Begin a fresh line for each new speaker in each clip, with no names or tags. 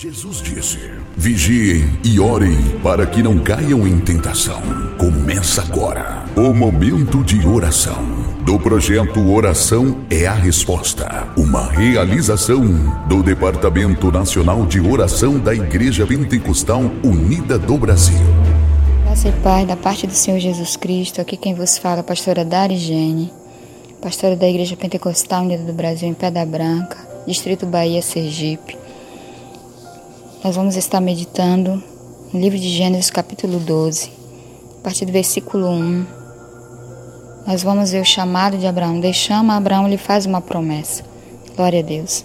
Jesus disse: Vigiem e orem para que não caiam em tentação. Começa agora o momento de oração do projeto Oração é a Resposta, uma realização do Departamento Nacional de Oração da Igreja Pentecostal Unida do Brasil.
Graça da parte do Senhor Jesus Cristo, aqui quem vos fala, pastora Dari Gene, pastora da Igreja Pentecostal Unida do Brasil em Pedra Branca, Distrito Bahia, Sergipe. Nós vamos estar meditando no livro de Gênesis, capítulo 12, a partir do versículo 1. Nós vamos ver o chamado de Abraão. Deus chama Abraão, ele faz uma promessa. Glória a Deus.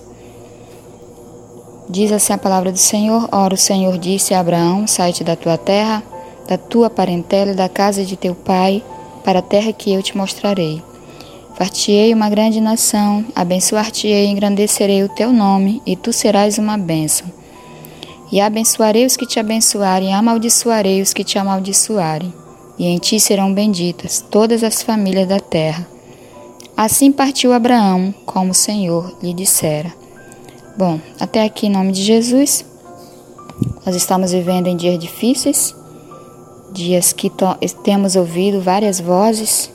Diz assim a palavra do Senhor: Ora, o Senhor disse a Abraão: Sai-te da tua terra, da tua parentela e da casa de teu pai, para a terra que eu te mostrarei. Far-te-ei uma grande nação, abençoar-te-ei engrandecerei o teu nome, e tu serás uma bênção. E abençoarei os que te abençoarem, e amaldiçoarei os que te amaldiçoarem. E em ti serão benditas todas as famílias da terra. Assim partiu Abraão, como o Senhor lhe dissera. Bom, até aqui em nome de Jesus. Nós estamos vivendo em dias difíceis, dias que temos ouvido várias vozes,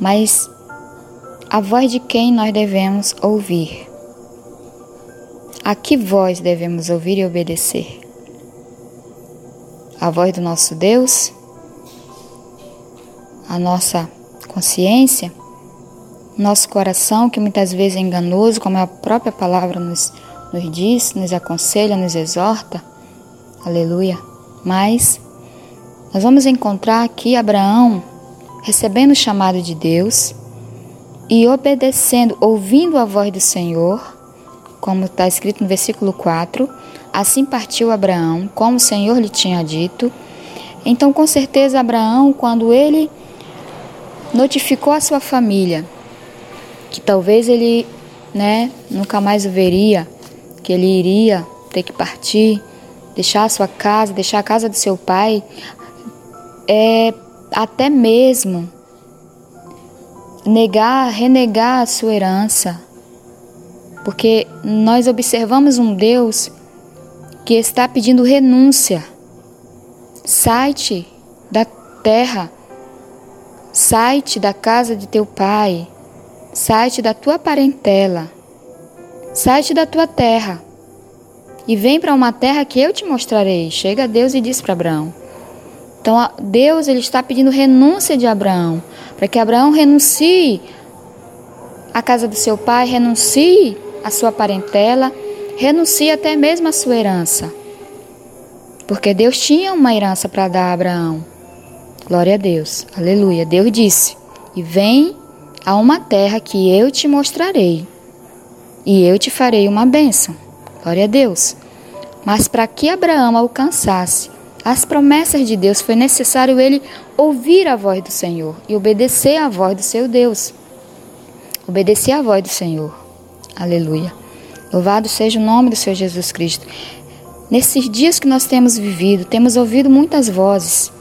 mas a voz de quem nós devemos ouvir? A que voz devemos ouvir e obedecer? A voz do nosso Deus? A nossa consciência? Nosso coração, que muitas vezes é enganoso, como a própria palavra nos, nos diz, nos aconselha, nos exorta? Aleluia. Mas nós vamos encontrar aqui Abraão recebendo o chamado de Deus e obedecendo, ouvindo a voz do Senhor como está escrito no versículo 4. Assim partiu Abraão, como o Senhor lhe tinha dito. Então, com certeza, Abraão, quando ele notificou a sua família que talvez ele né, nunca mais o veria, que ele iria ter que partir, deixar a sua casa, deixar a casa do seu pai, é, até mesmo negar, renegar a sua herança, porque nós observamos um Deus que está pedindo renúncia. Sai-te da terra, sai-te da casa de teu pai, sai-te da tua parentela, sai-te da tua terra e vem para uma terra que eu te mostrarei. Chega Deus e diz para Abraão. Então Deus ele está pedindo renúncia de Abraão, para que Abraão renuncie à casa do seu pai, renuncie a sua parentela, renuncia até mesmo a sua herança. Porque Deus tinha uma herança para dar a Abraão. Glória a Deus. Aleluia. Deus disse: E vem a uma terra que eu te mostrarei, e eu te farei uma bênção. Glória a Deus. Mas para que Abraão alcançasse as promessas de Deus, foi necessário ele ouvir a voz do Senhor e obedecer à voz do seu Deus. Obedecer à voz do Senhor. Aleluia. Louvado seja o nome do Senhor Jesus Cristo. Nesses dias que nós temos vivido, temos ouvido muitas vozes.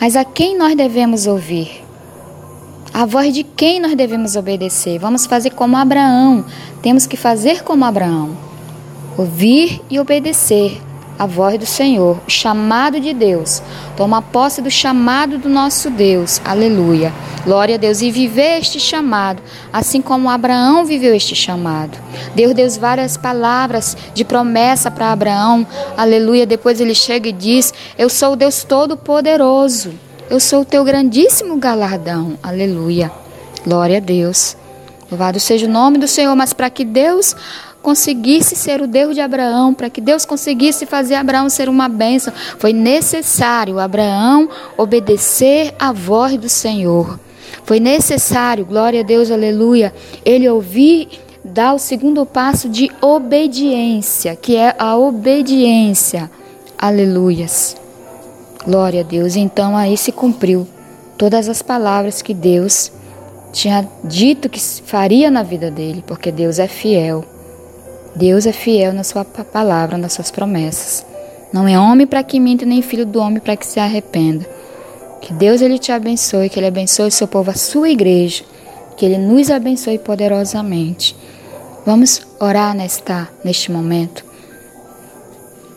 Mas a quem nós devemos ouvir? A voz de quem nós devemos obedecer? Vamos fazer como Abraão. Temos que fazer como Abraão. Ouvir e obedecer a voz do Senhor, o chamado de Deus. Toma posse do chamado do nosso Deus. Aleluia. Glória a Deus. E viver este chamado, assim como Abraão viveu este chamado. Deus deu várias palavras de promessa para Abraão. Aleluia. Depois ele chega e diz: Eu sou o Deus Todo-Poderoso. Eu sou o teu grandíssimo galardão. Aleluia. Glória a Deus. Louvado seja o nome do Senhor, mas para que Deus conseguisse ser o Deus de Abraão, para que Deus conseguisse fazer Abraão ser uma bênção, foi necessário Abraão obedecer à voz do Senhor. Foi necessário, glória a Deus, aleluia, ele ouvir dar o segundo passo de obediência, que é a obediência. Aleluias. Glória a Deus. Então aí se cumpriu todas as palavras que Deus tinha dito que faria na vida dele, porque Deus é fiel. Deus é fiel na sua palavra, nas suas promessas. Não é homem para que minta, nem filho do homem para que se arrependa. Que Deus ele te abençoe, que ele abençoe o seu povo, a sua igreja, que ele nos abençoe poderosamente. Vamos orar nesta neste momento.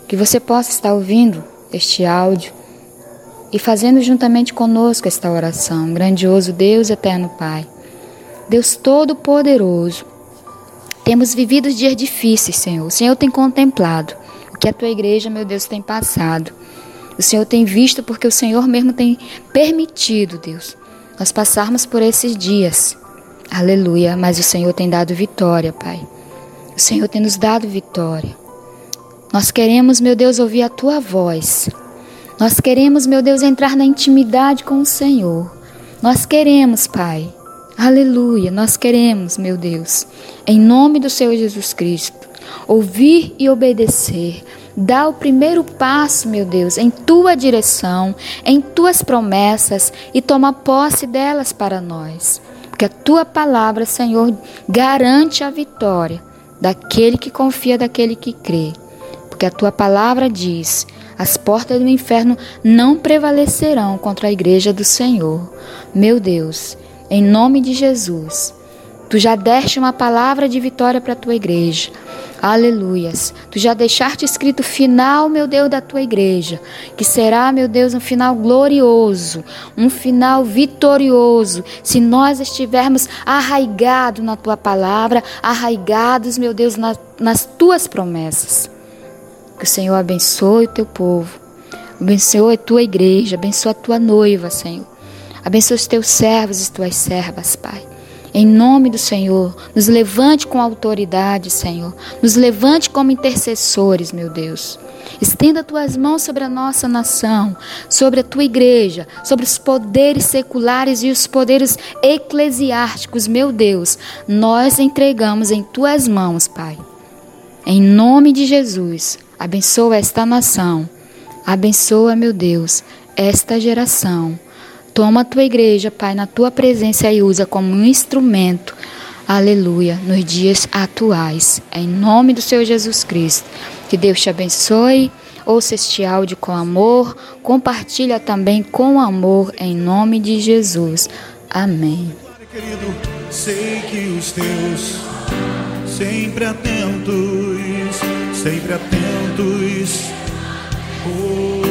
que você possa estar ouvindo este áudio e fazendo juntamente conosco esta oração. Grandioso Deus, eterno Pai, Deus Todo-Poderoso, temos vivido dias difíceis, Senhor. O Senhor tem contemplado o que a tua igreja, meu Deus, tem passado. O Senhor tem visto porque o Senhor mesmo tem permitido, Deus, nós passarmos por esses dias. Aleluia. Mas o Senhor tem dado vitória, Pai. O Senhor tem nos dado vitória. Nós queremos, meu Deus, ouvir a tua voz. Nós queremos, meu Deus, entrar na intimidade com o Senhor. Nós queremos, Pai. Aleluia. Nós queremos, meu Deus, em nome do Senhor Jesus Cristo, ouvir e obedecer. Dá o primeiro passo, meu Deus, em tua direção, em tuas promessas e toma posse delas para nós. Porque a tua palavra, Senhor, garante a vitória daquele que confia, daquele que crê. Porque a tua palavra diz as portas do inferno não prevalecerão contra a igreja do Senhor. Meu Deus, em nome de Jesus, tu já deste uma palavra de vitória para a tua igreja. Aleluias. Tu já deixaste escrito final, meu Deus, da tua igreja, que será, meu Deus, um final glorioso, um final vitorioso, se nós estivermos arraigados na tua palavra, arraigados, meu Deus, na, nas tuas promessas. Que o Senhor abençoe o teu povo, abençoe a tua igreja, abençoe a tua noiva, Senhor. Abençoe os teus servos e tuas servas, Pai. Em nome do Senhor, nos levante com autoridade, Senhor. Nos levante como intercessores, meu Deus. Estenda tuas mãos sobre a nossa nação, sobre a tua igreja, sobre os poderes seculares e os poderes eclesiásticos, meu Deus. Nós entregamos em tuas mãos, Pai. Em nome de Jesus. Abençoa esta nação. Abençoa, meu Deus, esta geração. Toma a tua igreja, Pai, na tua presença e usa como um instrumento. Aleluia, nos dias atuais. Em nome do Senhor Jesus Cristo. Que Deus te abençoe. Ouça este áudio com amor. Compartilha também com amor em nome de Jesus. Amém.
Querido, sei que os teus sempre atentos sempre atentos. Oh,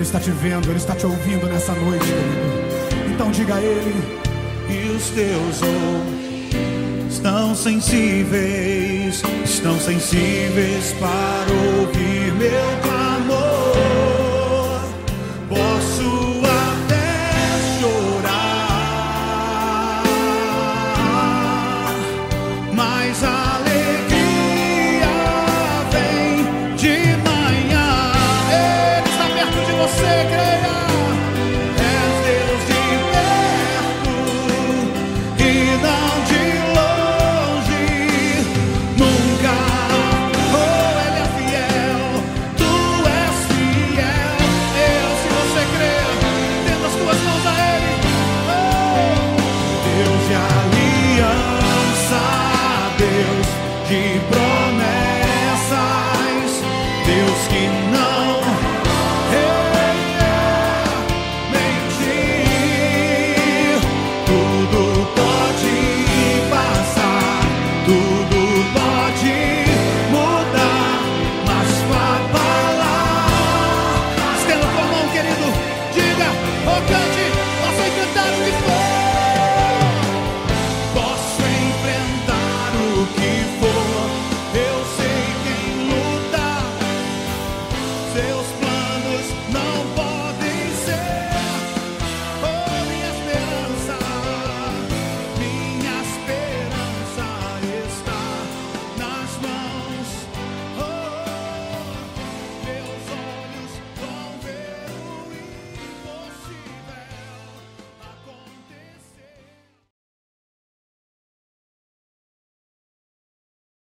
ele está te vendo, Ele está te ouvindo nessa noite, querido. Então diga a Ele: e os teus oh, estão sensíveis, estão sensíveis para ouvir meu clamor.